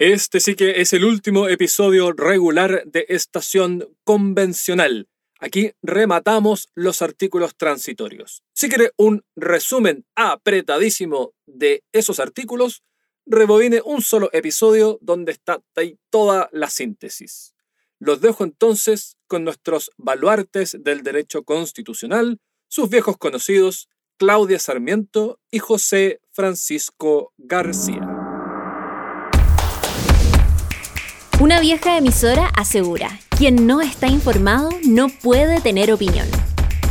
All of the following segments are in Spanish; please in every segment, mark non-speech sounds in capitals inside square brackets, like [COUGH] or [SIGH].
Este sí que es el último episodio regular de Estación Convencional. Aquí rematamos los artículos transitorios. Si quiere un resumen apretadísimo de esos artículos, rebobine un solo episodio donde está ahí toda la síntesis. Los dejo entonces con nuestros baluartes del derecho constitucional, sus viejos conocidos, Claudia Sarmiento y José Francisco García. Una vieja emisora asegura, quien no está informado no puede tener opinión.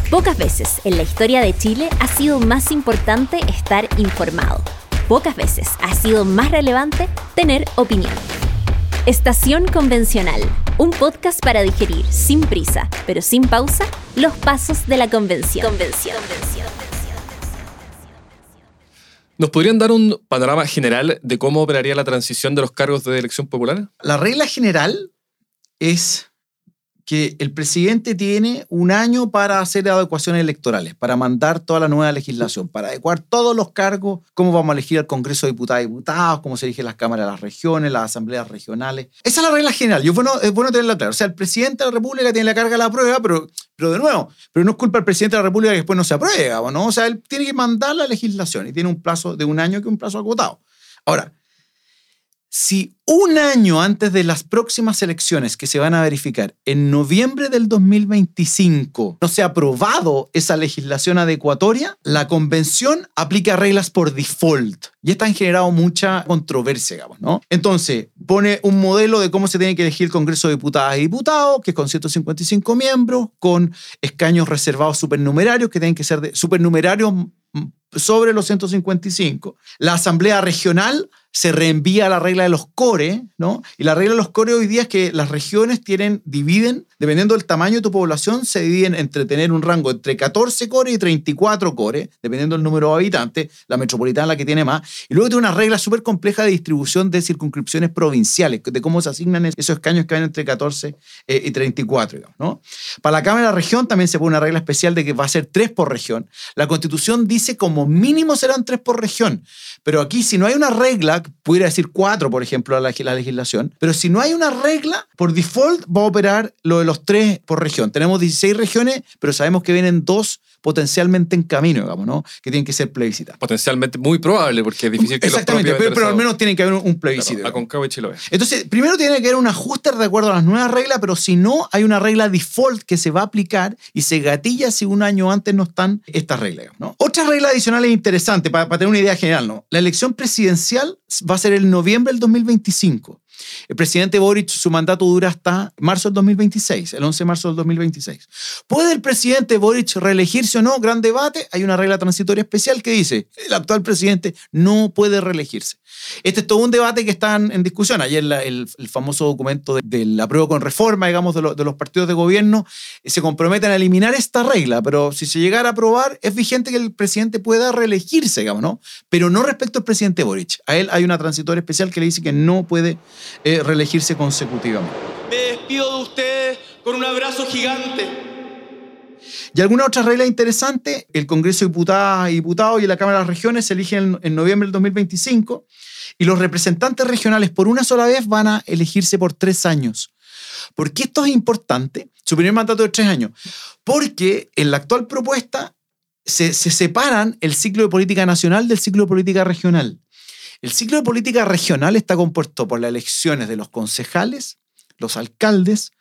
Pocas veces en la historia de Chile ha sido más importante estar informado. Pocas veces ha sido más relevante tener opinión. Estación Convencional, un podcast para digerir sin prisa, pero sin pausa, los pasos de la convención. convención. ¿Nos podrían dar un panorama general de cómo operaría la transición de los cargos de elección popular? La regla general es que el presidente tiene un año para hacer adecuaciones electorales, para mandar toda la nueva legislación, para adecuar todos los cargos, cómo vamos a elegir al Congreso de Diputados y Diputados, cómo se eligen las cámaras de las regiones, las asambleas regionales. Esa es la regla general. Y es bueno, tenerla clara. O sea, el presidente de la República tiene la carga de la prueba, pero, pero de nuevo, pero no es culpa del presidente de la República que después no se aprueba, ¿no? O sea, él tiene que mandar la legislación y tiene un plazo de un año que es un plazo agotado. Ahora, si un año antes de las próximas elecciones que se van a verificar, en noviembre del 2025, no se ha aprobado esa legislación adecuatoria, la convención aplica reglas por default. Y esto ha generado mucha controversia, digamos, ¿no? Entonces, pone un modelo de cómo se tiene que elegir el Congreso de Diputadas y Diputados, que es con 155 miembros, con escaños reservados supernumerarios, que tienen que ser de supernumerarios sobre los 155. La Asamblea Regional se reenvía la regla de los core, ¿no? Y la regla de los core hoy día es que las regiones tienen, dividen, dependiendo del tamaño de tu población, se dividen entre tener un rango entre 14 core y 34 core, dependiendo del número de habitantes, la metropolitana la que tiene más. Y luego tiene una regla súper compleja de distribución de circunscripciones provinciales, de cómo se asignan esos escaños que van entre 14 eh, y 34, digamos, ¿no? Para la Cámara de la Región también se pone una regla especial de que va a ser 3 por región. La Constitución dice como mínimo serán 3 por región, pero aquí si no hay una regla pudiera decir cuatro, por ejemplo, la, la, legislación, pero si no hay una regla, por default va a operar lo de los tres por región. Tenemos 16 regiones, pero sabemos que vienen dos potencialmente en camino, digamos, ¿no? Que tienen que ser plebiscitadas. Potencialmente muy probable, porque es difícil que Exactamente, los pero, al menos tiene que haber un, plebiscito. Claro, Concavo y Chiloé. Entonces, primero tiene que haber un ajuste de acuerdo a las nuevas reglas, pero si no, hay una regla default que se va a aplicar y se gatilla si un año antes no están estas reglas, ¿no? Otra regla adicional es interesante para, para tener una idea general, ¿no? La elección presidencial va a ser el noviembre del 2025. El presidente Boric, su mandato dura hasta marzo del 2026, el 11 de marzo del 2026. ¿Puede el presidente Boric reelegirse o no? Gran debate. Hay una regla transitoria especial que dice, el actual presidente no puede reelegirse. Este es todo un debate que está en discusión. Ayer el, famoso documento del de apruebo con reforma, digamos, de, de, los partidos de gobierno, eh, se comprometen a eliminar esta regla, pero si se llegara a aprobar, es vigente que el presidente pueda reelegirse, digamos, ¿no? Pero no respecto al presidente Boric. A él hay una transitoria especial que le dice que no puede eh, reelegirse consecutivamente. Me despido de ustedes con un abrazo gigante. Y alguna otra regla interesante, el Congreso de Diputadas y Diputados y la Cámara de las Regiones se eligen en, noviembre del 2025 y los representantes regionales por una sola vez van a elegirse por tres años. ¿Por qué esto es importante? Su primer mandato de tres años. Porque en la actual propuesta se, se separan el ciclo de política nacional del ciclo de política regional. El ciclo de política regional está compuesto por las elecciones de los concejales, los alcaldes,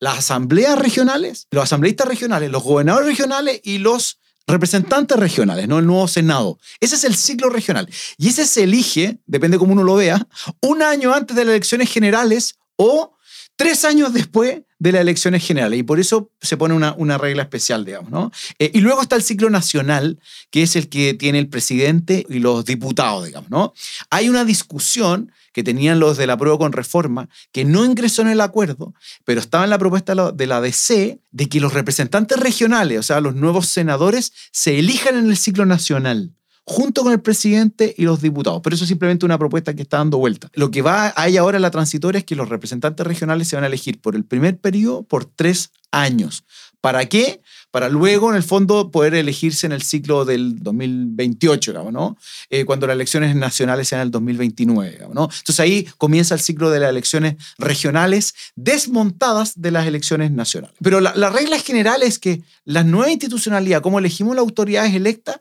las asambleas regionales, los asambleístas regionales, los gobernadores regionales y los representantes regionales, ¿no? El nuevo Senado. Ese es el ciclo regional. Y ese se elige, depende cómo uno lo vea, un año antes de las elecciones generales o tres años después de las elecciones generales y por eso se pone una, una regla especial, digamos, ¿no? Eh, y luego está el ciclo nacional, que es el que tiene el presidente y los diputados, digamos, ¿no? Hay una discusión que tenían los de la prueba con reforma, que no ingresó en el acuerdo, pero estaba en la propuesta de la DC de que los representantes regionales, o sea, los nuevos senadores, se elijan en el ciclo nacional junto con el presidente y los diputados. Pero eso es simplemente una propuesta que está dando vuelta. Lo que va hay ahora en la transitoria es que los representantes regionales se van a elegir por el primer periodo por tres años. ¿Para qué? para luego, en el fondo, poder elegirse en el ciclo del 2028, digamos, ¿no? Eh, cuando las elecciones nacionales sean el 2029. Digamos, ¿no? Entonces ahí comienza el ciclo de las elecciones regionales desmontadas de las elecciones nacionales. Pero la, la regla general es que la nueva institucionalidad, como elegimos las autoridades electas,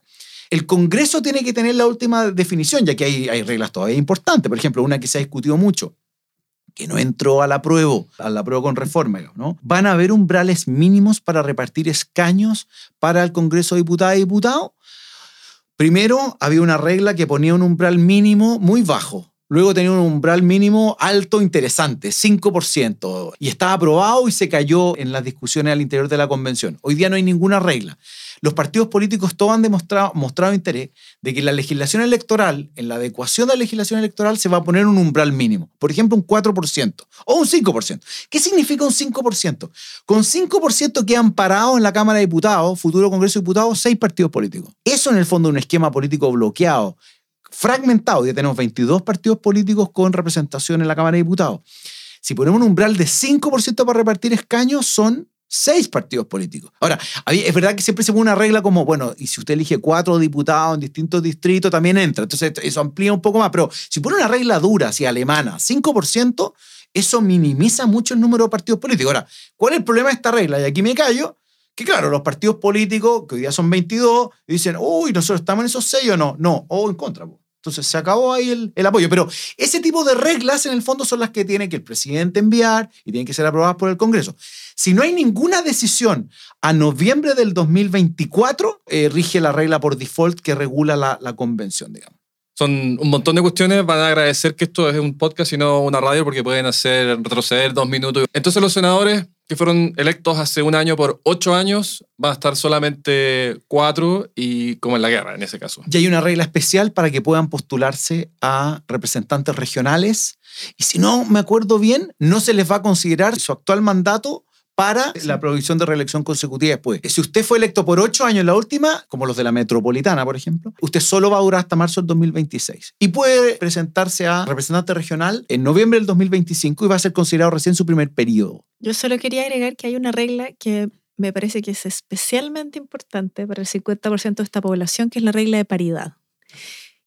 el Congreso tiene que tener la última definición, ya que hay, reglas todavía importantes. Por ejemplo, una que se ha discutido mucho, que no entró a la prueba, a la prueba con reforma, ¿no? Van a haber umbrales mínimos para repartir escaños para el Congreso de Diputadas y Diputados. Primero, había una regla que ponía un umbral mínimo muy bajo. Luego tenía un umbral mínimo alto interesante, 5%. Y estaba aprobado y se cayó en las discusiones al interior de la convención. Hoy día no hay ninguna regla los partidos políticos todos han demostrado, mostrado interés de que la legislación electoral, en la adecuación de la legislación electoral, se va a poner un umbral mínimo. Por ejemplo, un 4% o un 5%. ¿Qué significa un 5%? Con 5% quedan parados en la Cámara de Diputados, futuro Congreso de Diputados, seis partidos políticos. Eso en el fondo es un esquema político bloqueado, fragmentado. Ya tenemos 22 partidos políticos con representación en la Cámara de Diputados. Si ponemos un umbral de 5% para repartir escaños, son seis partidos políticos. Ahora, es verdad que siempre se pone una regla como, bueno, y si usted elige cuatro diputados en distintos distritos, también entra. Entonces, eso amplía un poco más. Pero si pone una regla dura, así alemana, 5%, eso minimiza mucho el número de partidos políticos. Ahora, ¿cuál es el problema de esta regla? Y aquí me callo. Que claro, los partidos políticos, que hoy día son 22, dicen, uy, nosotros estamos en esos seis o no. No, o en contra. Entonces se acabó ahí el, el, apoyo. Pero ese tipo de reglas en el fondo son las que tiene que el presidente enviar y tienen que ser aprobadas por el Congreso. Si no hay ninguna decisión a noviembre del 2024, eh, rige la regla por default que regula la, la convención, digamos. Son un montón de cuestiones. Van a agradecer que esto es un podcast y no una radio porque pueden hacer retroceder dos minutos. Entonces los senadores que fueron electos hace un año por ocho años van a estar solamente cuatro y como en la guerra en ese caso. Y hay una regla especial para que puedan postularse a representantes regionales. Y si no me acuerdo bien, no se les va a considerar su actual mandato para la provisión de reelección consecutiva después. Si usted fue electo por ocho años en la última, como los de la metropolitana, por ejemplo, usted solo va a durar hasta marzo del 2026 y puede presentarse a representante regional en noviembre del 2025 y va a ser considerado recién su primer periodo. Yo solo quería agregar que hay una regla que me parece que es especialmente importante para el 50% de esta población, que es la regla de paridad.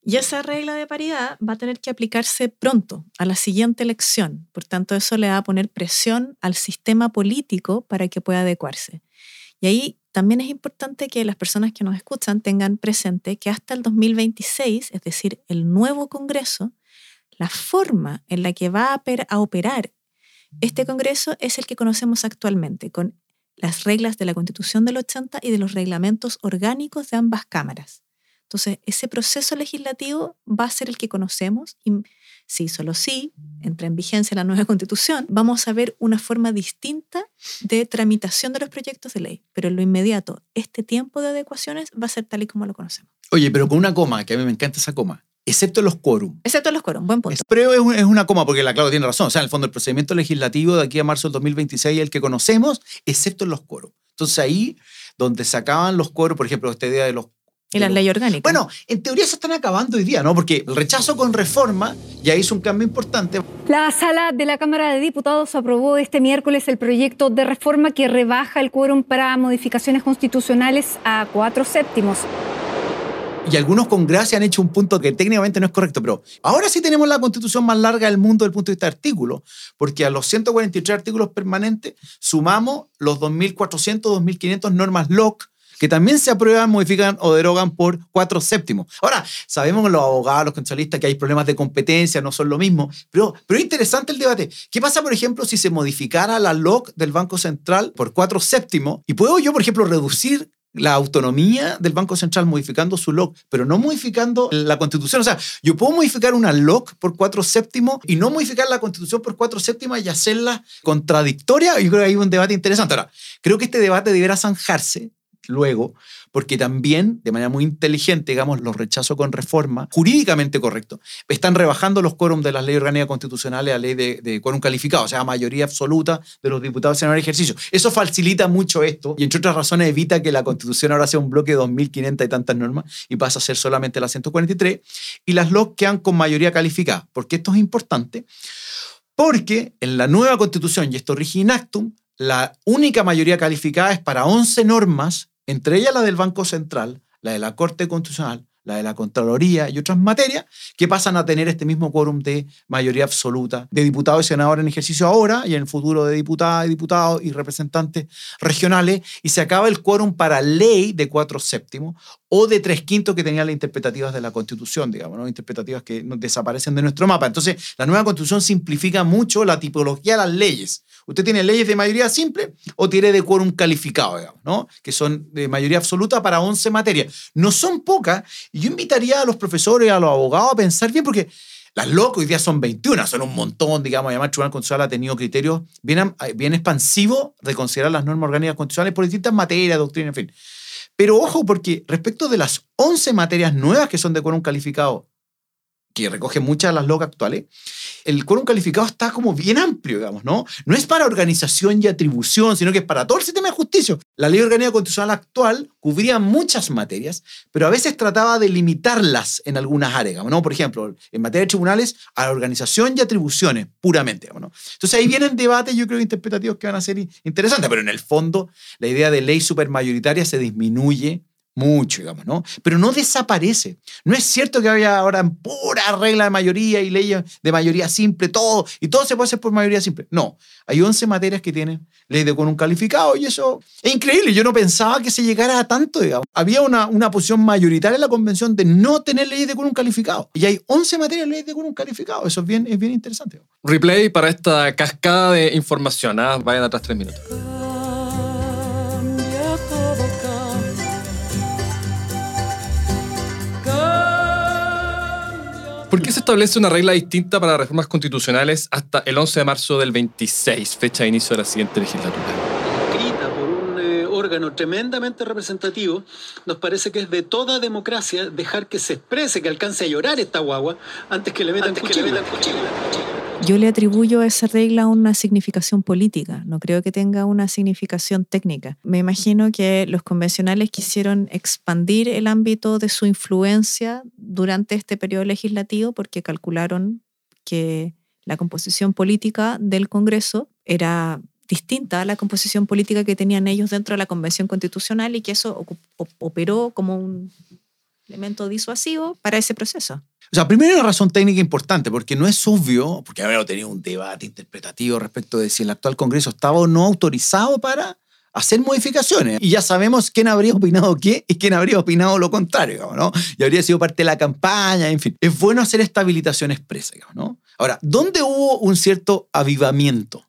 Y esa regla de paridad va a tener que aplicarse pronto, a la siguiente elección. Por tanto, eso le va a poner presión al sistema político para que pueda adecuarse. Y ahí también es importante que las personas que nos escuchan tengan presente que hasta el 2026, es decir, el nuevo Congreso, la forma en la que va a operar este Congreso es el que conocemos actualmente, con las reglas de la Constitución del 80 y de los reglamentos orgánicos de ambas cámaras. Entonces, ese proceso legislativo va a ser el que conocemos y si solo sí entra en vigencia la nueva [LAUGHS] constitución, vamos a ver una forma distinta de tramitación de los proyectos de ley. Pero en lo inmediato, este tiempo de adecuaciones va a ser tal y como lo conocemos. Oye, pero con una coma, que a mí me encanta esa coma. Excepto los quórum. Excepto los quórum, buen punto. Pero es, una coma porque la Claudia tiene razón. O sea, en el fondo el procedimiento legislativo de aquí a marzo del 2026 es el que conocemos, excepto los quórum. Entonces ahí, donde se acaban los quórum, por ejemplo, esta idea de los y las leyes orgánicas. Bueno, en teoría se están acabando hoy día, ¿no? Porque el rechazo con reforma ya hizo un cambio importante. La sala de la Cámara de Diputados aprobó este miércoles el proyecto de reforma que rebaja el quórum para modificaciones constitucionales a cuatro séptimos. Y algunos con gracia han hecho un punto que técnicamente no es correcto, pero ahora sí tenemos la constitución más larga del mundo desde el punto de vista de artículos, porque a los 143 artículos permanentes sumamos los 2.400, 2.500 normas LOC que también se aprueban, modifican o derogan por cuatro séptimos. Ahora, sabemos los abogados, los constitucionalistas, que hay problemas de competencia, no son lo mismo, pero, pero es interesante el debate. ¿Qué pasa, por ejemplo, si se modificara la LOC del Banco Central por cuatro séptimos? Y puedo yo, por ejemplo, reducir la autonomía del Banco Central modificando su LOC, pero no modificando la Constitución. O sea, yo puedo modificar una LOC por cuatro séptimos y no modificar la Constitución por cuatro séptimas y hacerla contradictoria. Yo creo que hay un debate interesante. Ahora, creo que este debate deberá zanjarse luego, porque también, de manera muy inteligente, digamos, los rechazos con reforma, jurídicamente correcto, están rebajando los quórum de las leyes orgánicas constitucionales a ley de, de quórum calificado, o sea, mayoría absoluta de los diputados en el ejercicio. Eso facilita mucho esto y, entre otras razones, evita que la constitución ahora sea un bloque de 2.500 y tantas normas y pasa a ser solamente la 143, y las LOC quedan con mayoría calificada, porque esto es importante, porque en la nueva constitución, y esto rige in actum, la única mayoría calificada es para 11 normas, entre ellas la del Banco Central, la de la Corte Constitucional, la de la Contraloría y otras materias, que pasan a tener este mismo quórum de mayoría absoluta de diputados y senadores en ejercicio ahora y en el futuro de diputadas y diputados y representantes regionales, y se acaba el quórum para ley de cuatro séptimos o de tres quintos que tenían las interpretativas de la Constitución, digamos, ¿no? interpretativas que desaparecen de nuestro mapa. Entonces, la nueva Constitución simplifica mucho la tipología de las leyes. Usted tiene leyes de mayoría simple o tiene de quórum calificado, digamos, ¿no? que son de mayoría absoluta para 11 materias. No son pocas y yo invitaría a los profesores, a los abogados a pensar bien, porque las locas hoy día son 21, son un montón, digamos, además el Tribunal Constitucional ha tenido criterios bien, bien expansivos de considerar las normas orgánicas constitucionales por distintas materias, doctrina, en fin. Pero ojo, porque respecto de las 11 materias nuevas que son de quórum calificado que recoge muchas de las locas actuales, el quórum calificado está como bien amplio, digamos, ¿no? No es para organización y atribución, sino que es para todo el sistema de justicia. La ley orgánica constitucional actual cubría muchas materias, pero a veces trataba de limitarlas en algunas áreas, ¿no? Por ejemplo, en materia de tribunales, a la organización y atribuciones, puramente, ¿no? Entonces ahí vienen debates, yo creo, interpretativos que van a ser interesantes, pero en el fondo la idea de ley supermayoritaria se disminuye mucho, digamos, ¿no? Pero no desaparece. No es cierto que haya ahora pura regla de mayoría y leyes de mayoría simple, todo, y todo se puede hacer por mayoría simple. No, hay 11 materias que tienen ley de con un calificado y eso es increíble. Yo no pensaba que se llegara a tanto, digamos. Había una, una posición mayoritaria en la convención de no tener ley de con un calificado. Y hay 11 materias de ley de con un calificado. Eso es bien, es bien interesante. Replay para esta cascada de información. ¿ah? Vayan atrás tres minutos. ¿Por qué se establece una regla distinta para reformas constitucionales hasta el 11 de marzo del 26, fecha de inicio de la siguiente legislatura? Escrita por un eh, órgano tremendamente representativo, nos parece que es de toda democracia dejar que se exprese, que alcance a llorar esta guagua antes que le metan cuchillo. Yo le atribuyo a esa regla una significación política, no creo que tenga una significación técnica. Me imagino que los convencionales quisieron expandir el ámbito de su influencia durante este periodo legislativo porque calcularon que la composición política del Congreso era distinta a la composición política que tenían ellos dentro de la Convención Constitucional y que eso operó como un elemento disuasivo para ese proceso. O sea, primero una razón técnica importante, porque no es obvio, porque había tenido un debate interpretativo respecto de si el actual Congreso estaba o no autorizado para hacer modificaciones. Y ya sabemos quién habría opinado qué y quién habría opinado lo contrario, ¿no? Y habría sido parte de la campaña, en fin. Es bueno hacer esta habilitación expresa, ¿no? Ahora, ¿dónde hubo un cierto avivamiento?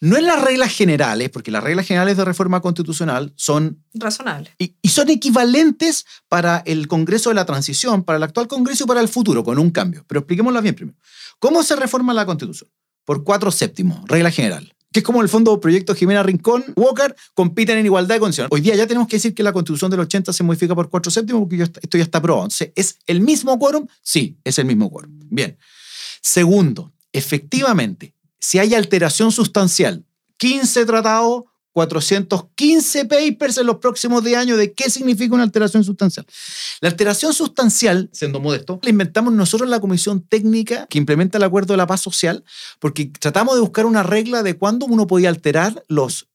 No en las reglas generales, porque las reglas generales de reforma constitucional son razonables y, son equivalentes para el Congreso de la Transición, para el actual Congreso y para el futuro, con un cambio. Pero expliquémosla bien primero. ¿Cómo se reforma la Constitución? Por cuatro séptimos, regla general. Que es como el fondo proyecto Jimena Rincón, Walker, compiten en igualdad de condiciones. Hoy día ya tenemos que decir que la Constitución del 80 se modifica por cuatro séptimos porque esto ya está aprobado. ¿es el mismo quórum? Sí, es el mismo quórum. Bien. Segundo, efectivamente, si hay alteración sustancial, 15 tratados, 415 papers en los próximos 10 años de qué significa una alteración sustancial. La alteración sustancial, siendo modesto, la inventamos nosotros en la comisión técnica que implementa el acuerdo de la paz social, porque tratamos de buscar una regla de cuándo uno podía alterar los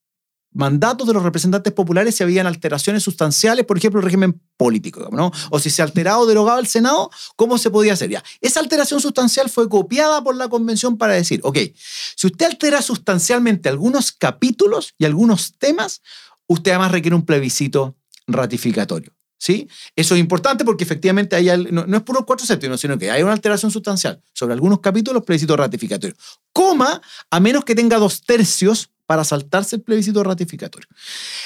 mandatos de los representantes populares si habían alteraciones sustanciales, por ejemplo, el régimen político, ¿no? O si se alteraba o derogaba el Senado, ¿cómo se podía hacer? Esa alteración sustancial fue copiada por la convención para decir, ok, si usted altera sustancialmente algunos capítulos y algunos temas, usted además requiere un plebiscito ratificatorio. ¿Sí? Eso es importante porque efectivamente hay, no, no, es puro cuatro séptimos, sino que hay una alteración sustancial sobre algunos capítulos, plebiscito ratificatorio. Coma, a menos que tenga dos tercios para saltarse el plebiscito ratificatorio.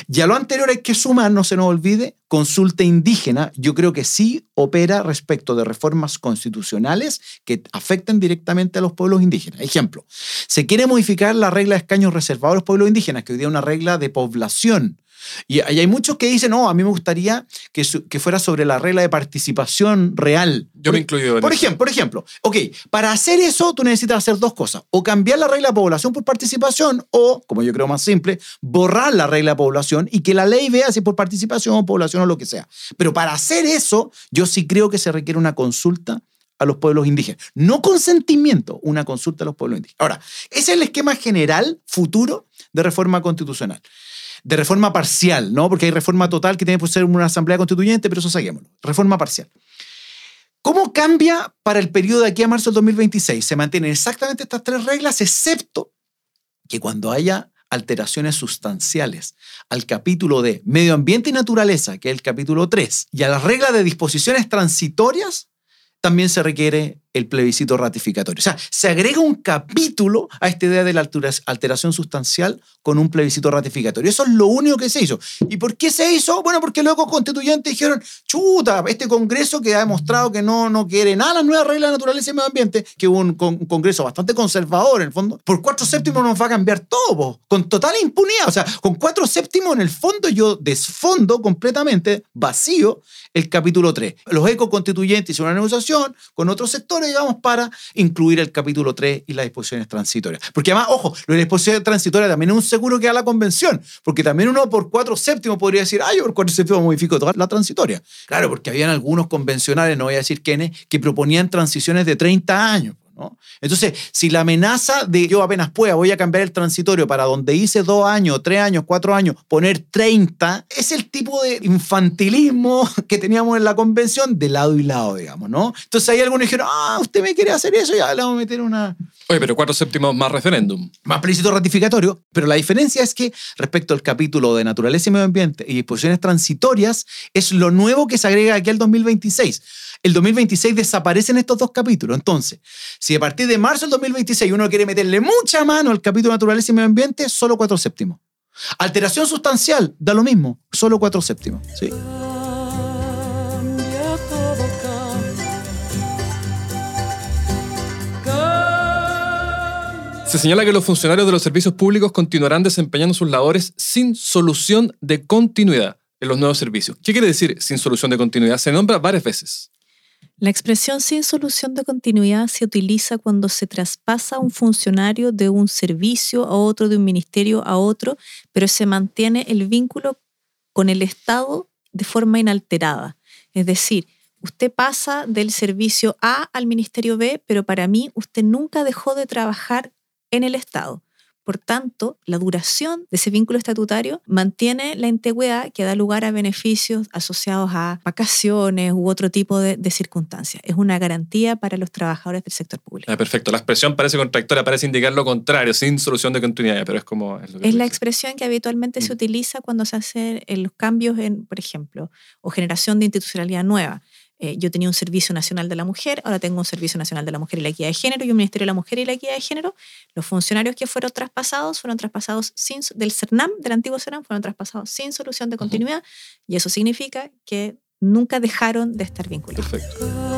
Ya lo anterior hay que sumar, no se nos olvide, consulta indígena, yo creo que sí opera respecto de reformas constitucionales que afecten directamente a los pueblos indígenas. Ejemplo, se quiere modificar la regla de escaños reservados a los pueblos indígenas, que hoy día es una regla de población y, hay muchos que dicen, no, a mí me gustaría que, que fuera sobre la regla de participación real. Yo me incluyo por ejemplo, por ejemplo, ok, para hacer eso tú necesitas hacer dos cosas. O cambiar la regla de población por participación o, como yo creo más simple, borrar la regla de población y que la ley vea si por participación o población o lo que sea. Pero para hacer eso, yo sí creo que se requiere una consulta a los pueblos indígenas. No consentimiento, una consulta a los pueblos indígenas. Ahora, ese es el esquema general futuro de reforma constitucional. De reforma parcial, ¿no? Porque hay reforma total que tiene que ser una asamblea constituyente, pero eso saquémoslo. Reforma parcial. ¿Cómo cambia para el periodo de aquí a marzo del 2026? Se mantienen exactamente estas tres reglas, excepto que cuando haya alteraciones sustanciales al capítulo de medio ambiente y naturaleza, que es el capítulo 3, y a las reglas de disposiciones transitorias, también se requiere el plebiscito ratificatorio. O sea, se agrega un capítulo a esta idea de la alteración sustancial con un plebiscito ratificatorio. Eso es lo único que se hizo. ¿Y por qué se hizo? Bueno, porque luego constituyentes dijeron, chuta, este Congreso que ha demostrado que no, no quiere nada las nuevas reglas de naturaleza y medio ambiente, que un, un Congreso bastante conservador en el fondo, por cuatro séptimos nos va a cambiar todo, con total impunidad. O sea, con cuatro séptimos en el fondo yo desfondo completamente, vacío, el capítulo 3. Los ecoconstituyentes hicieron una negociación con otros sectores, digamos, para incluir el capítulo 3 y las disposiciones transitorias. Porque además, ojo, lo de disposiciones transitorias también es un seguro que da la convención, porque también uno por cuatro séptimos podría decir, ah, yo por cuatro séptimos modifico toda la transitoria. Claro, porque habían algunos convencionales, no voy a decir quiénes, que proponían transiciones de 30 años. Entonces, si la amenaza de yo apenas pueda, voy a cambiar el transitorio para donde hice dos años, tres años, cuatro años, poner 30, es el tipo de infantilismo [LAUGHS] que teníamos en la convención de lado y lado, digamos, ¿no? Entonces ahí algunos dijeron, ah, usted me quiere hacer eso, ya le vamos a meter una... Oye, pero cuatro séptimos más referéndum. Más plebiscito ratificatorio, pero la diferencia es que respecto al capítulo de naturaleza y medio ambiente y disposiciones transitorias, es lo nuevo que se agrega aquí al 2026 el 2026 desaparecen estos dos capítulos. Entonces, si a partir de marzo del 2026 uno quiere meterle mucha mano al capítulo naturaleza y medio ambiente, solo cuatro séptimos. Alteración sustancial, da lo mismo, solo cuatro séptimos. Se señala que los funcionarios de los servicios públicos continuarán desempeñando sus labores sin solución de continuidad en los nuevos servicios. ¿Qué quiere decir sin solución de continuidad? Se nombra varias veces. La expresión sin solución de continuidad se utiliza cuando se traspasa un funcionario de un servicio a otro, de un ministerio a otro, pero se mantiene el vínculo con el Estado de forma inalterada. Es decir, usted pasa del servicio A al ministerio B, pero para mí usted nunca dejó de trabajar en el Estado. Por tanto, la duración de ese vínculo estatutario mantiene la integridad que da lugar a beneficios asociados a vacaciones u otro tipo de, circunstancias. Es una garantía para los trabajadores del sector público. Ah, perfecto. La expresión parece contractora, parece indicar lo contrario, sin solución de continuidad, pero es como... Es, la expresión que habitualmente se mm. utiliza cuando se hacen los cambios en, por ejemplo, o generación de institucionalidad nueva. Eh, yo tenía un Servicio Nacional de la Mujer, ahora tengo un Servicio Nacional de la Mujer y la Equidad de Género y un Ministerio de la Mujer y la Equidad de Género. Los funcionarios que fueron traspasados fueron traspasados sin, del CERNAM, del antiguo CERNAM, fueron traspasados sin solución de continuidad y eso significa que nunca dejaron de estar vinculados. Perfecto.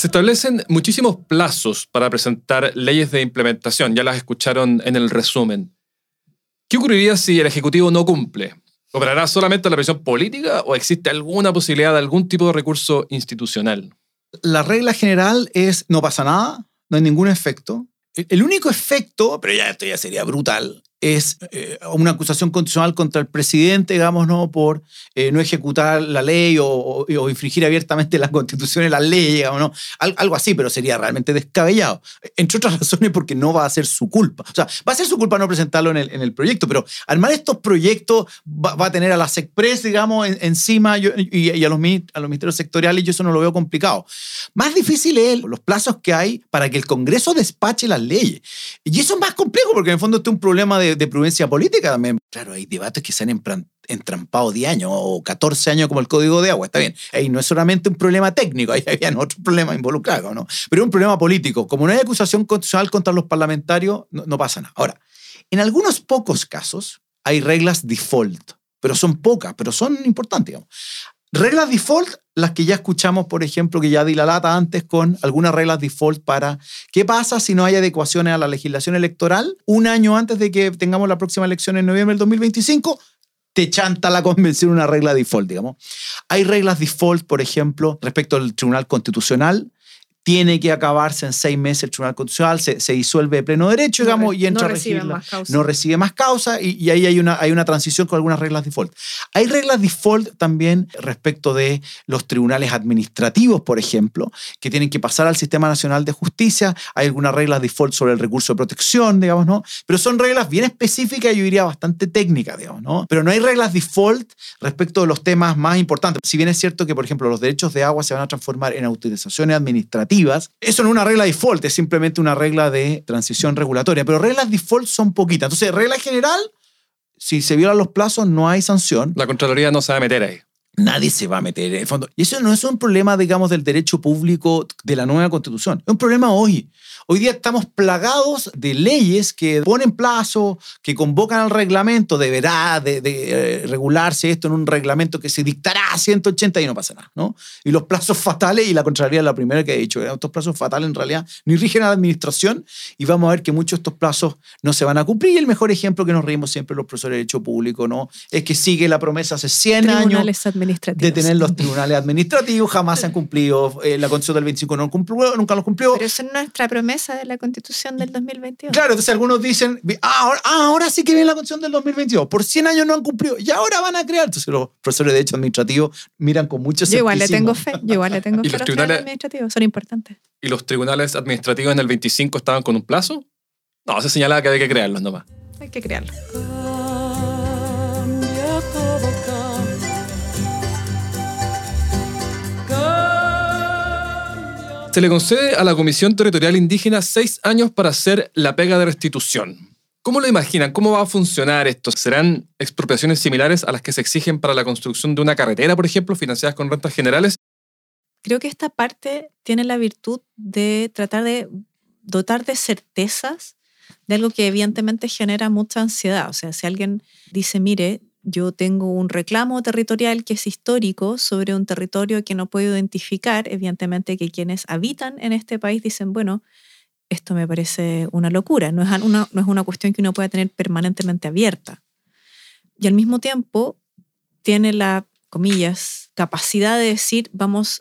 Se establecen muchísimos plazos para presentar leyes de implementación, ya las escucharon en el resumen. ¿Qué ocurriría si el Ejecutivo no cumple? ¿Operará solamente la presión política o existe alguna posibilidad de algún tipo de recurso institucional? La regla general es no pasa nada, no hay ningún efecto. El único efecto, pero ya esto ya sería brutal, es eh, una acusación constitucional contra el presidente, digamos, ¿no? por eh, no ejecutar la ley o, infringir abiertamente la constitución y las leyes, digamos, ¿no? algo así, pero sería realmente descabellado. Entre otras razones porque no va a ser su culpa. O sea, va a ser su culpa no presentarlo en el, en el proyecto, pero armar estos proyectos va, a tener a la SECPRES, digamos, encima y, a, los, a los ministerios sectoriales, yo eso no lo veo complicado. Más difícil es los plazos que hay para que el Congreso despache las leyes. Y eso es más complejo porque en el fondo este es un problema de de, prudencia política también. Claro, hay debates que se han entrampado 10 años o 14 años como el código de agua, está bien. Ahí no es solamente un problema técnico, ahí [LAUGHS] habían otros problemas involucrados, ¿no? Pero es un problema político. Como no hay acusación constitucional contra los parlamentarios, no, no pasa nada. Ahora, en algunos pocos casos hay reglas default, pero son pocas, pero son importantes. Digamos. Reglas default, las que ya escuchamos, por ejemplo, que ya di la lata antes con algunas reglas default para qué pasa si no hay adecuaciones a la legislación electoral un año antes de que tengamos la próxima elección en noviembre del 2025. Te chanta la [LAUGHS] convención una regla default, digamos. Hay reglas default, por ejemplo, respecto al Tribunal Constitucional, tiene que acabarse en seis meses el Tribunal Constitucional, se, se disuelve de pleno derecho, digamos, y entra no a recibe regirla. más causa. No recibe más causa y, y ahí hay una, hay una transición con algunas reglas default. Hay reglas default también respecto de los tribunales administrativos, por ejemplo, que tienen que pasar al Sistema Nacional de Justicia. Hay algunas reglas default sobre el recurso de protección, digamos, ¿no? Pero son reglas bien específicas yo diría bastante técnicas, digamos, ¿no? Pero no hay reglas default respecto de los temas más importantes. Si bien es cierto que, por ejemplo, los derechos de agua se van a transformar en autorizaciones administrativas, eso no es una regla default, es simplemente una regla de transición regulatoria. Pero reglas default son poquitas. Entonces, regla general, si se violan los plazos, no hay sanción. La Contraloría no se va a meter ahí. Nadie se va a meter en el fondo. Y eso no es un problema, digamos, del derecho público de la nueva constitución. Es un problema hoy. Hoy día estamos plagados de leyes que ponen plazo, que convocan al reglamento, deberá de, de, eh, regularse esto en un reglamento que se dictará a 180 y no pasa nada, ¿no? Y los plazos fatales, y la Contraloría es la primera que ha dicho, ¿eh? estos plazos fatales en realidad ni rigen a la administración y vamos a ver que muchos de estos plazos no se van a cumplir. Y el mejor ejemplo que nos reímos siempre los profesores de Derecho Público, ¿no? Es que sigue la promesa hace 100 años Tribunales administrativos. de tener los tribunales administrativos, jamás se han cumplido. Eh, la Constitución del 25 no cumplió, nunca los cumplió. Pero esa es nuestra promesa de la Constitución del 2022. Claro, entonces algunos dicen, ah ahora, ah, ahora sí que viene la Constitución del 2022. Por 100 años no han cumplido y ahora van a crear. Entonces los profesores de Derecho Administrativo miran con mucho Yo igual le tengo fe. Yo igual le tengo [LAUGHS] ¿Y fe los los tribunales administrativos. Son importantes. ¿Y los tribunales administrativos en el 25 estaban con un plazo? No, se señalaba que había que crearlos nomás. Hay que crearlo. Se le concede a la Comisión Territorial Indígena seis años para hacer la pega de restitución. ¿Cómo lo imaginan? ¿Cómo va a funcionar esto? ¿Serán expropiaciones similares a las que se exigen para la construcción de una carretera, por ejemplo, financiadas con rentas generales? Creo que esta parte tiene la virtud de tratar de dotar de certezas de algo que evidentemente genera mucha ansiedad. O sea, si alguien dice, mire, yo tengo un reclamo territorial que es histórico sobre un territorio que no puedo identificar, evidentemente que quienes habitan en este país dicen, bueno, esto me parece una locura, no es una, no es una cuestión que uno pueda tener permanentemente abierta. Y al mismo tiempo tiene la, comillas, capacidad de decir, vamos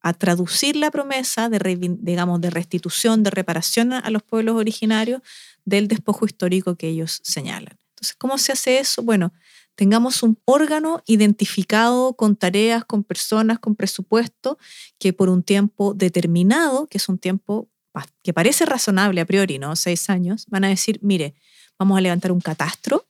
a traducir la promesa de, digamos, de restitución, de reparación a los pueblos originarios del despojo histórico que ellos señalan. Entonces, ¿cómo se hace eso? Bueno, tengamos un órgano identificado con tareas, con personas, con presupuesto, que por un tiempo determinado, que es un tiempo que parece razonable a priori, ¿no? Seis años, van a decir, mire, vamos a levantar un catastro,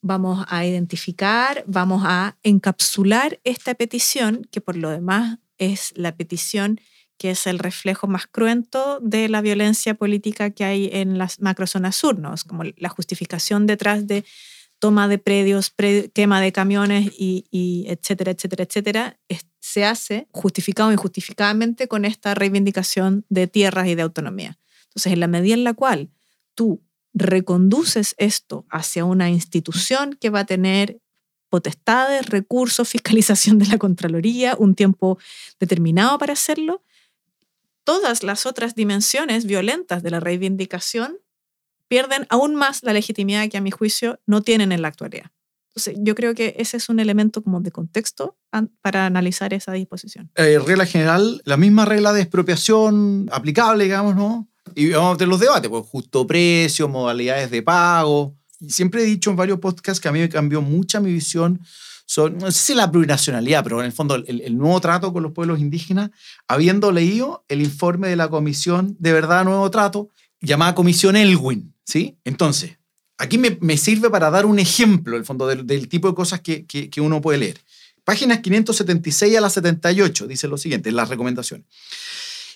vamos a identificar, vamos a encapsular esta petición, que por lo demás es la petición que es el reflejo más cruento de la violencia política que hay en las macrozonas sur, como la justificación detrás de toma de predios, pre- quema de camiones y, y etcétera, etcétera, etcétera, se hace justificado o injustificadamente con esta reivindicación de tierras y de autonomía. Entonces, en la medida en la cual tú reconduces esto hacia una institución que va a tener potestades, recursos, fiscalización de la Contraloría, un tiempo determinado para hacerlo, todas las otras dimensiones violentas de la reivindicación pierden aún más la legitimidad que a mi juicio no tienen en la actualidad. Entonces, yo creo que ese es un elemento como de contexto para analizar esa disposición. Eh, regla general, la misma regla de expropiación aplicable, digamos, ¿no? Y vamos a tener los debates, pues justo precio, modalidades de pago. Y siempre he dicho en varios podcasts que a mí me cambió mucha mi visión sobre, no sé si la plurinacionalidad, pero en el fondo el, el nuevo trato con los pueblos indígenas, habiendo leído el informe de la Comisión de Verdad Nuevo Trato, llamada Comisión Elwin, ¿sí? Entonces, aquí me, sirve para dar un ejemplo, el fondo, del, tipo de cosas que, que, uno puede leer. Páginas 576 a la 78 dice lo siguiente, en las recomendaciones.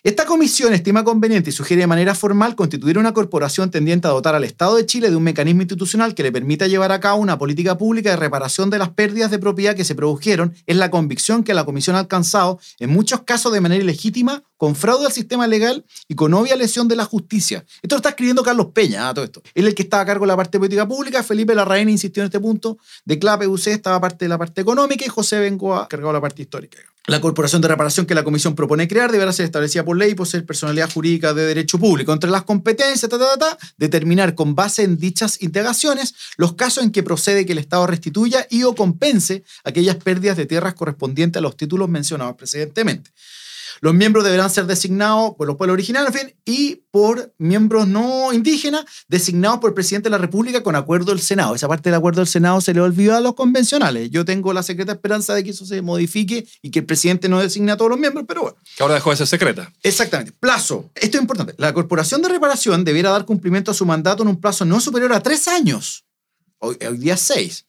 Esta comisión estima conveniente y sugiere de manera formal constituir una corporación tendiente a dotar al Estado de Chile de un mecanismo institucional que le permita llevar a cabo una política pública de reparación de las pérdidas de propiedad que se produjeron. Es la convicción que la comisión ha alcanzado, en muchos casos de manera ilegítima, con fraude al sistema legal y con obvia lesión de la justicia. Esto lo está escribiendo Carlos Peña, ah, todo esto. Él es el que estaba a cargo de la parte política pública, Felipe Larraín insistió en este punto, de CLAPE UC estaba parte de la parte económica y José Bengoa cargado de la parte histórica. La corporación de reparación que la comisión propone crear deberá ser establecida por ley y poseer personalidad jurídica de derecho público. Entre las competencias, ta, determinar con base en dichas integraciones los casos en que procede que el Estado restituya y o compense aquellas pérdidas de tierras correspondientes a los títulos mencionados precedentemente. Los miembros deberán ser designados por los pueblos originales, en fin, y por miembros no indígenas designados por el presidente de la República con acuerdo del Senado. Esa parte del acuerdo del Senado se le olvidó a los convencionales. Yo tengo la secreta esperanza de que eso se modifique y que el presidente no designe a todos los miembros, pero bueno. Que ahora dejó de ser secreta. Exactamente. Plazo. Esto es importante. La Corporación de Reparación debiera dar cumplimiento a su mandato en un plazo no superior a tres años. Hoy, hoy día seis.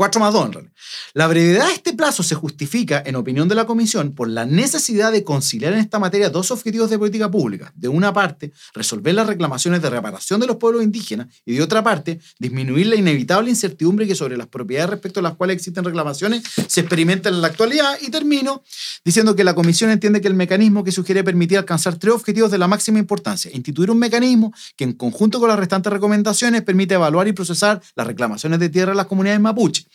4 más 2 en realidad. La brevedad de este plazo se justifica, en opinión de la Comisión, por la necesidad de conciliar en esta materia dos objetivos de política pública. De una parte, resolver las reclamaciones de reparación de los pueblos indígenas y de otra parte, disminuir la inevitable incertidumbre que sobre las propiedades respecto a las cuales existen reclamaciones se experimentan en la actualidad. Y termino diciendo que la Comisión entiende que el mecanismo que sugiere permitir alcanzar tres objetivos de la máxima importancia. Instituir un mecanismo que en conjunto con las restantes recomendaciones permite evaluar y procesar las reclamaciones de tierra de las comunidades mapuche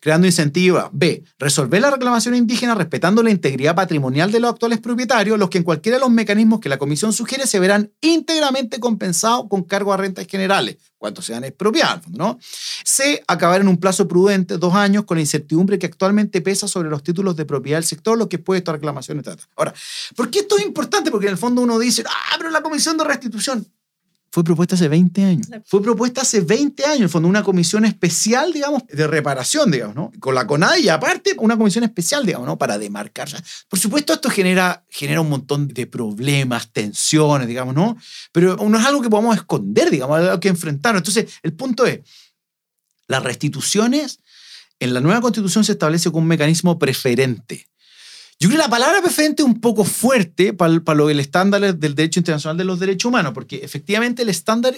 creando incentiva. B. Resolver la reclamación indígena respetando la integridad patrimonial de los actuales propietarios, los que en cualquiera de los mecanismos que la Comisión sugiere se verán íntegramente compensados con cargo a rentas generales, cuando sean expropiados, ¿no? C. Acabar en un plazo prudente, dos años, con la incertidumbre que actualmente pesa sobre los títulos de propiedad del sector, lo que es esta reclamación, etc. Ahora, ¿por qué esto es importante? Porque en el fondo uno dice, ah, pero la Comisión de Restitución fue propuesta hace 20 años. Fue propuesta hace 20 años, en fondo, una comisión especial, digamos, de reparación, digamos, ¿no? Con la CONADE y aparte una comisión especial, digamos, ¿no? Para demarcar. Por supuesto, esto genera, genera un montón de problemas, tensiones, digamos, ¿no? Pero no es algo que podamos esconder, digamos, algo que enfrentar. Entonces, el punto es, las restituciones en la nueva constitución se establece con un mecanismo preferente. Yo creo que la palabra preferente es un poco fuerte para, para lo del estándar del derecho internacional de los derechos humanos, porque efectivamente el estándar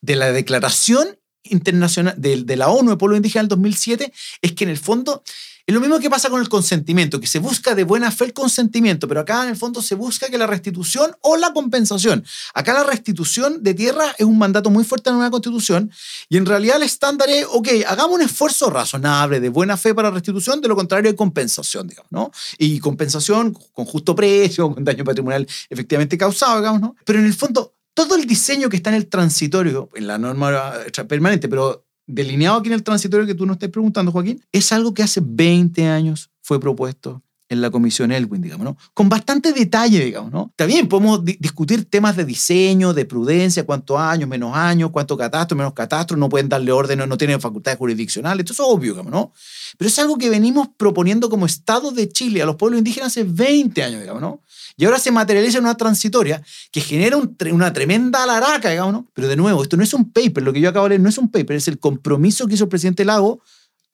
de la Declaración Internacional de, de la ONU de Pueblo Indígena del 2007 es que en el fondo es lo mismo que pasa con el consentimiento, que se busca de buena fe el consentimiento, pero acá en el fondo se busca que la restitución o la compensación. Acá la restitución de tierra es un mandato muy fuerte en una constitución y en realidad el estándar es, ok, hagamos un esfuerzo razonable de buena fe para restitución, de lo contrario hay compensación, digamos, ¿no? Y compensación con justo precio, con daño patrimonial efectivamente causado, digamos, ¿no? Pero en el fondo todo el diseño que está en el transitorio, en la norma permanente, pero delineado aquí en el transitorio que tú nos estés preguntando, Joaquín, es algo que hace 20 años fue propuesto en la comisión Elwin, digamos, ¿no? Con bastante detalle, digamos, ¿no? También podemos discutir temas de diseño, de prudencia, cuántos años, menos años, cuánto catastro, menos catastro, no pueden darle orden, no tienen facultades jurisdiccionales, esto es obvio, digamos, ¿no? Pero es algo que venimos proponiendo como Estado de Chile a los pueblos indígenas hace 20 años, digamos, ¿no? Y ahora se materializa en una transitoria que genera una tremenda alaraca, digamos, ¿no? Pero de nuevo, esto no es un paper, lo que yo acabo de leer no es un paper, es el compromiso que hizo el presidente Lago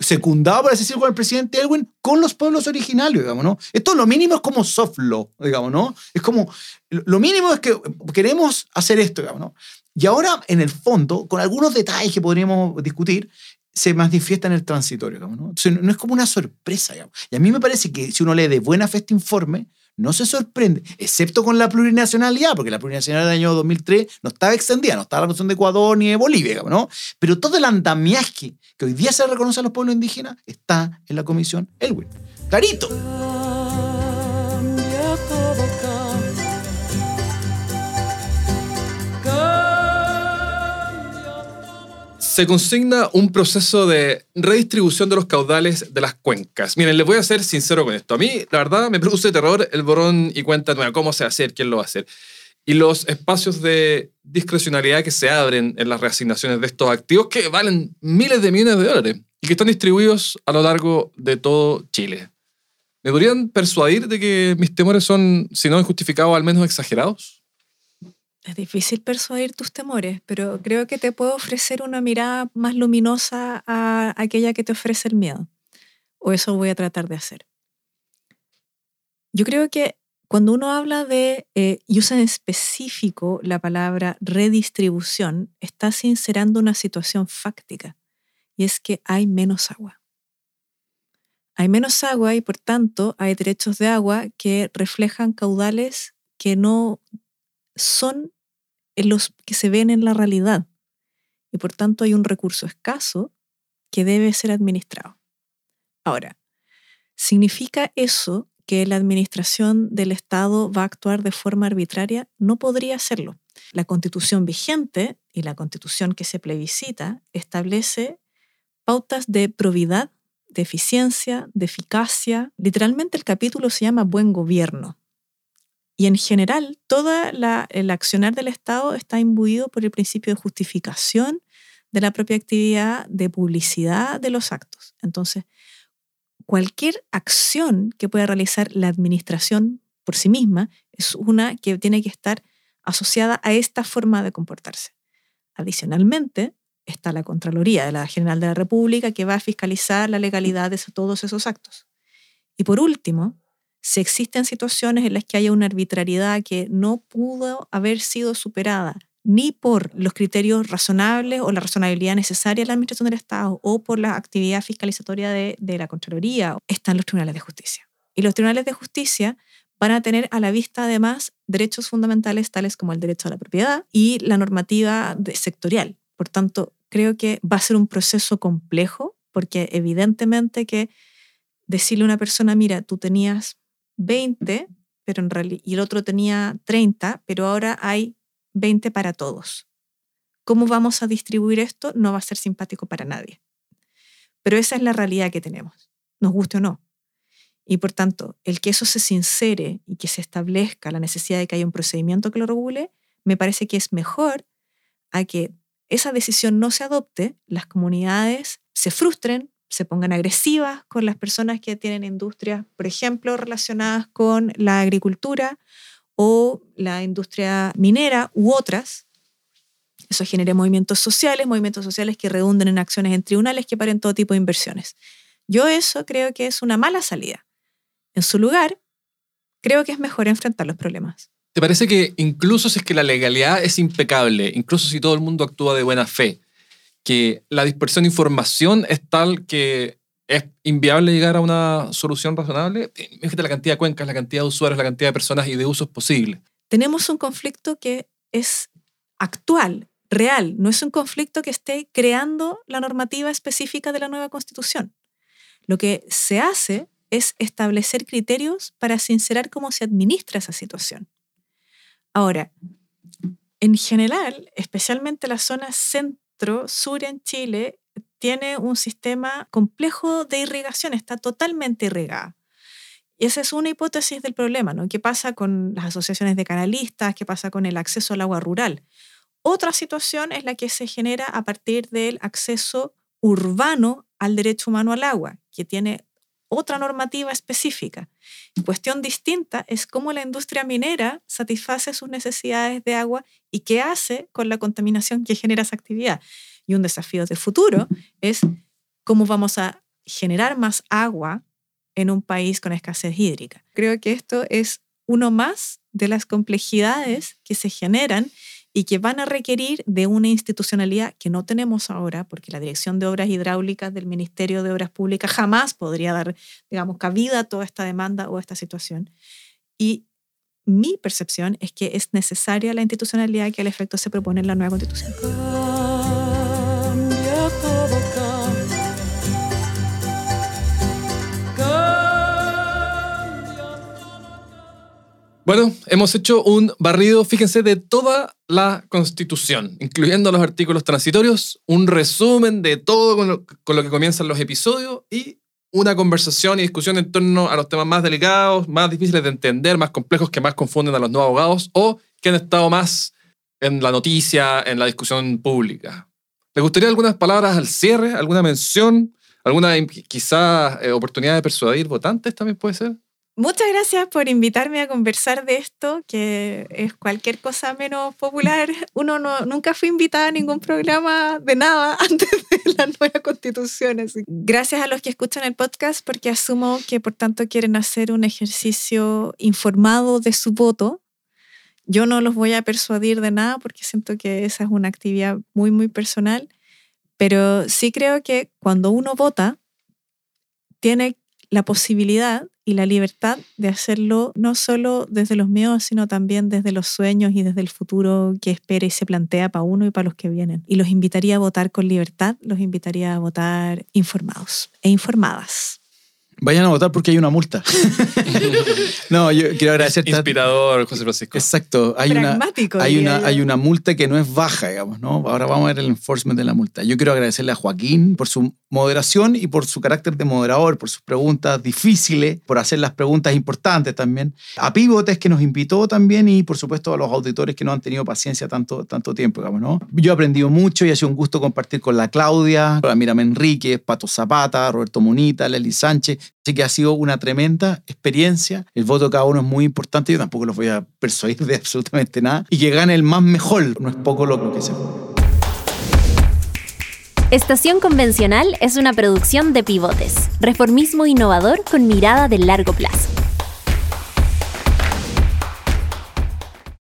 secundado, por así decirlo, con el presidente Elwin, con los pueblos originarios, digamos, ¿no? Esto lo mínimo es como soft law, digamos, ¿no? Es como, lo mínimo es que queremos hacer esto, digamos, ¿no? Y ahora, en el fondo, con algunos detalles que podríamos discutir, se manifiesta en el transitorio, digamos, ¿no? no es como una sorpresa, digamos. Y a mí me parece que si uno lee de buena fe este informe, no se sorprende, excepto con la plurinacionalidad, porque la plurinacionalidad del año 2003 no estaba extendida, no estaba la cuestión de Ecuador ni de Bolivia, ¿no? Pero todo el andamiaje que hoy día se reconoce a los pueblos indígenas está en la comisión Elwin. Clarito. Se consigna un proceso de redistribución de los caudales de las cuencas. Miren, les voy a ser sincero con esto. A mí, la verdad, me produce terror el borón y cuenta nueva, cómo se va a hacer, quién lo va a hacer. Y los espacios de discrecionalidad que se abren en las reasignaciones de estos activos que valen miles de millones de dólares y que están distribuidos a lo largo de todo Chile. ¿Me podrían persuadir de que mis temores son, si no injustificados, al menos exagerados? Es difícil persuadir tus temores, pero creo que te puedo ofrecer una mirada más luminosa a aquella que te ofrece el miedo. O eso voy a tratar de hacer. Yo creo que cuando uno habla de, eh, y usa en específico la palabra redistribución, está sincerando una situación fáctica, y es que hay menos agua. Hay menos agua y por tanto hay derechos de agua que reflejan caudales que no son los que se ven en la realidad y por tanto hay un recurso escaso que debe ser administrado. Ahora, ¿significa eso que la administración del Estado va a actuar de forma arbitraria? No podría hacerlo. La constitución vigente y la constitución que se plebiscita establece pautas de probidad, de eficiencia, de eficacia. Literalmente el capítulo se llama buen gobierno. Y en general, todo el accionar del Estado está imbuido por el principio de justificación de la propia actividad, de publicidad de los actos. Entonces, cualquier acción que pueda realizar la administración por sí misma es una que tiene que estar asociada a esta forma de comportarse. Adicionalmente, está la Contraloría de la General de la República que va a fiscalizar la legalidad de todos esos actos. Y por último, si existen situaciones en las que haya una arbitrariedad que no pudo haber sido superada ni por los criterios razonables o la razonabilidad necesaria de la Administración del Estado o por la actividad fiscalizatoria de, de la Contraloría, están los tribunales de justicia. Y los tribunales de justicia van a tener a la vista además derechos fundamentales tales como el derecho a la propiedad y la normativa sectorial. Por tanto, creo que va a ser un proceso complejo porque evidentemente que decirle a una persona, mira, tú tenías 20 pero en realidad, y el otro tenía 30, pero ahora hay 20 para todos. ¿Cómo vamos a distribuir esto? No va a ser simpático para nadie. Pero esa es la realidad que tenemos, nos guste o no. Y por tanto, el que eso se sincere y que se establezca la necesidad de que haya un procedimiento que lo regule, me parece que es mejor a que esa decisión no se adopte, las comunidades se frustren, se pongan agresivas con las personas que tienen industrias, por ejemplo, relacionadas con la agricultura o la industria minera u otras. Eso genere movimientos sociales, movimientos sociales que redunden en acciones en tribunales que paren todo tipo de inversiones. Yo eso creo que es una mala salida. En su lugar, creo que es mejor enfrentar los problemas. ¿Te parece que incluso si es que la legalidad es impecable, incluso si todo el mundo actúa de buena fe, que la dispersión de información es tal que es inviable llegar a una solución razonable. Fíjate la cantidad de cuencas, la cantidad de usuarios, la cantidad de personas y de usos posibles. Tenemos un conflicto que es actual, real, no es un conflicto que esté creando la normativa específica de la nueva constitución. Lo que se hace es establecer criterios para sincerar cómo se administra esa situación. Ahora, en general, especialmente la centro-sur en Chile, tiene un sistema complejo de irrigación, está totalmente irrigada. Y esa es una hipótesis del problema, ¿no? ¿Qué pasa con las asociaciones de canalistas? ¿Qué pasa con el acceso al agua rural? Otra situación es la que se genera a partir del acceso urbano al derecho humano al agua, que tiene otra normativa específica. Cuestión distinta es cómo la industria minera satisface sus necesidades de agua y qué hace con la contaminación que genera esa actividad. Y un desafío de futuro es cómo vamos a generar más agua en un país con escasez hídrica. Creo que esto es uno más de las complejidades que se generan y que van a requerir de una institucionalidad que no tenemos ahora, porque la Dirección de Obras Hidráulicas del Ministerio de Obras Públicas jamás podría dar, digamos, cabida a toda esta demanda o esta situación. Y mi percepción es que es necesaria la institucionalidad que al efecto se propone en la nueva constitución. Bueno, hemos hecho un barrido, fíjense, de toda la Constitución, incluyendo los artículos transitorios, un resumen de todo con lo, que comienzan los episodios y una conversación y discusión en torno a los temas más delicados, más difíciles de entender, más complejos que más confunden a los nuevos abogados o que han estado más en la noticia, en la discusión pública. ¿Le gustaría algunas palabras al cierre? ¿Alguna mención? ¿Alguna quizá eh, oportunidad de persuadir votantes también puede ser? Muchas gracias por invitarme a conversar de esto, que es cualquier cosa menos popular. [LAUGHS] Uno no, nunca fue invitada a ningún programa de nada [LAUGHS] antes de la nueva constitución. Gracias a los que escuchan el podcast, porque asumo que por tanto quieren hacer un ejercicio informado de su voto. Yo no los voy a persuadir de nada porque siento que esa es una actividad muy, muy personal, pero sí creo que cuando uno vota, tiene la posibilidad y la libertad de hacerlo no solo desde los miedos, sino también desde los sueños y desde el futuro que espera y se plantea para uno y para los que vienen. Y los invitaría a votar con libertad, los invitaría a votar informados e informadas. Vayan a votar porque hay una multa. [LAUGHS] no, yo quiero agradecer. Inspirador, José Francisco. Exacto. Hay una, hay, una, yo. hay una multa que no es baja, digamos, ¿no? Ahora vamos a ver el enforcement de la multa. Yo quiero agradecerle a Joaquín por su moderación y por su carácter de moderador, por sus preguntas difíciles, por hacer las preguntas importantes también. A Pivotes que nos invitó también y por supuesto a los auditores que no han tenido paciencia tanto, tanto tiempo, digamos, ¿no? Yo he aprendido mucho y ha sido un gusto compartir con la Claudia, con la Miriam Enríquez, Pato Zapata, Roberto Munita, Lely Sánchez. Así que ha sido una tremenda experiencia. El voto de cada uno es muy importante. Yo tampoco los voy a persuadir de absolutamente nada. Y que gane el más mejor. No es poco lo, que se. Estación Convencional es una producción de Pivotes, reformismo innovador con mirada de largo plazo.